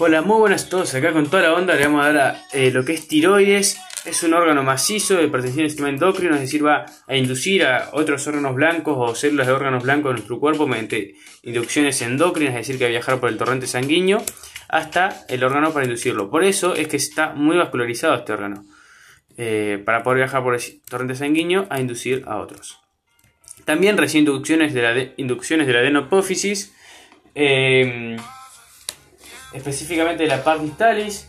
Hola, muy buenas a todos. Acá con toda la onda le vamos a dar eh, lo que es tiroides. Es un órgano macizo de perteneciente al sistema endocrino, es decir, va a inducir a otros órganos blancos o células de órganos blancos en nuestro cuerpo mediante inducciones endocrinas, es decir, que va a viajar por el torrente sanguíneo hasta el órgano para inducirlo. Por eso es que está muy vascularizado este órgano, eh, para poder viajar por el torrente sanguíneo a inducir a otros. También recibe inducciones de la, inducciones de la adenopófisis. Eh, específicamente de la parte distalis,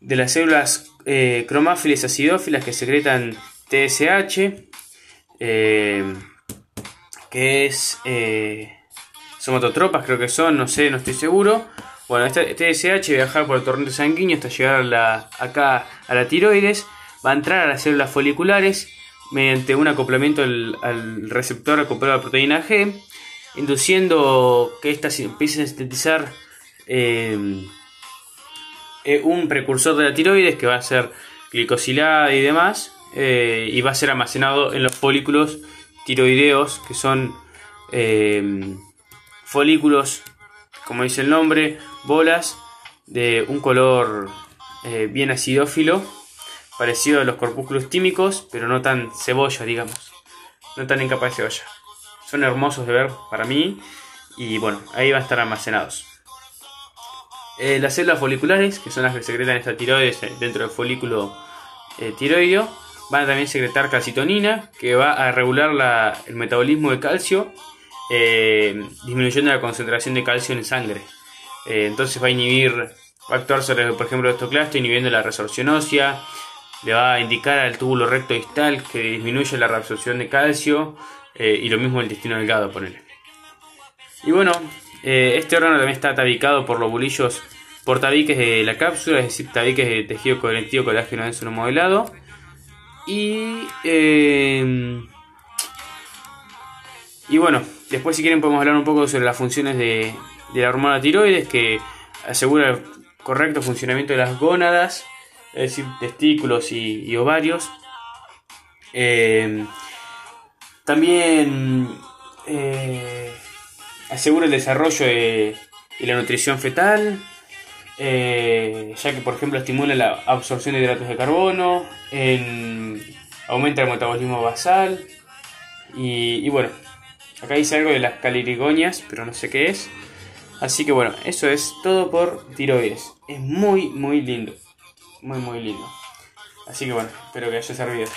de las células eh, cromáfiles acidófilas que secretan TSH, eh, que es eh, somatotropas, creo que son, no sé, no estoy seguro. Bueno, este TSH viajar por el torrente sanguíneo hasta llegar a la, acá a la tiroides, va a entrar a las células foliculares mediante un acoplamiento al, al receptor acoplado a la proteína G, induciendo que éstas empiecen a sintetizar eh, eh, un precursor de la tiroides que va a ser glicosilada y demás eh, y va a ser almacenado en los folículos tiroideos que son folículos como dice el nombre bolas de un color bien acidófilo parecido a los corpúsculos tímicos pero no tan cebolla digamos. No tan incapaz de cebolla. Son hermosos de ver para mí y bueno ahí van a estar almacenados eh, las células foliculares, que son las que secretan esta tiroides dentro del folículo eh, tiroideo, van a también secretar calcitonina, que va a regular el metabolismo de calcio, eh, disminuyendo la concentración de calcio en sangre. entonces va a inhibir, va a actuar sobre, por ejemplo, el estoclasto, inhibiendo la resorción ósea, le va a indicar al túbulo recto distal que disminuye la reabsorción de calcio, y lo mismo el intestino delgado, ponele. Y bueno, eh, este órgano también está tabicado por los bulillos por tabiques de la cápsula, es decir, tabiques de tejido conectivo colágeno denso no modelado. Y, eh, y bueno, después si quieren podemos hablar un poco sobre las funciones de, la hormona tiroides que asegura el correcto funcionamiento de las gónadas, es decir, testículos y, ovarios. Eh, también asegura el desarrollo de, la nutrición fetal, eh, ya que por ejemplo estimula la absorción de hidratos de carbono, aumenta el metabolismo basal y, bueno, acá dice algo de las calirigonias, pero no sé qué es. Así que bueno, eso es todo por tiroides. Es muy, muy lindo. Muy, muy lindo. Así que bueno, espero que haya servido.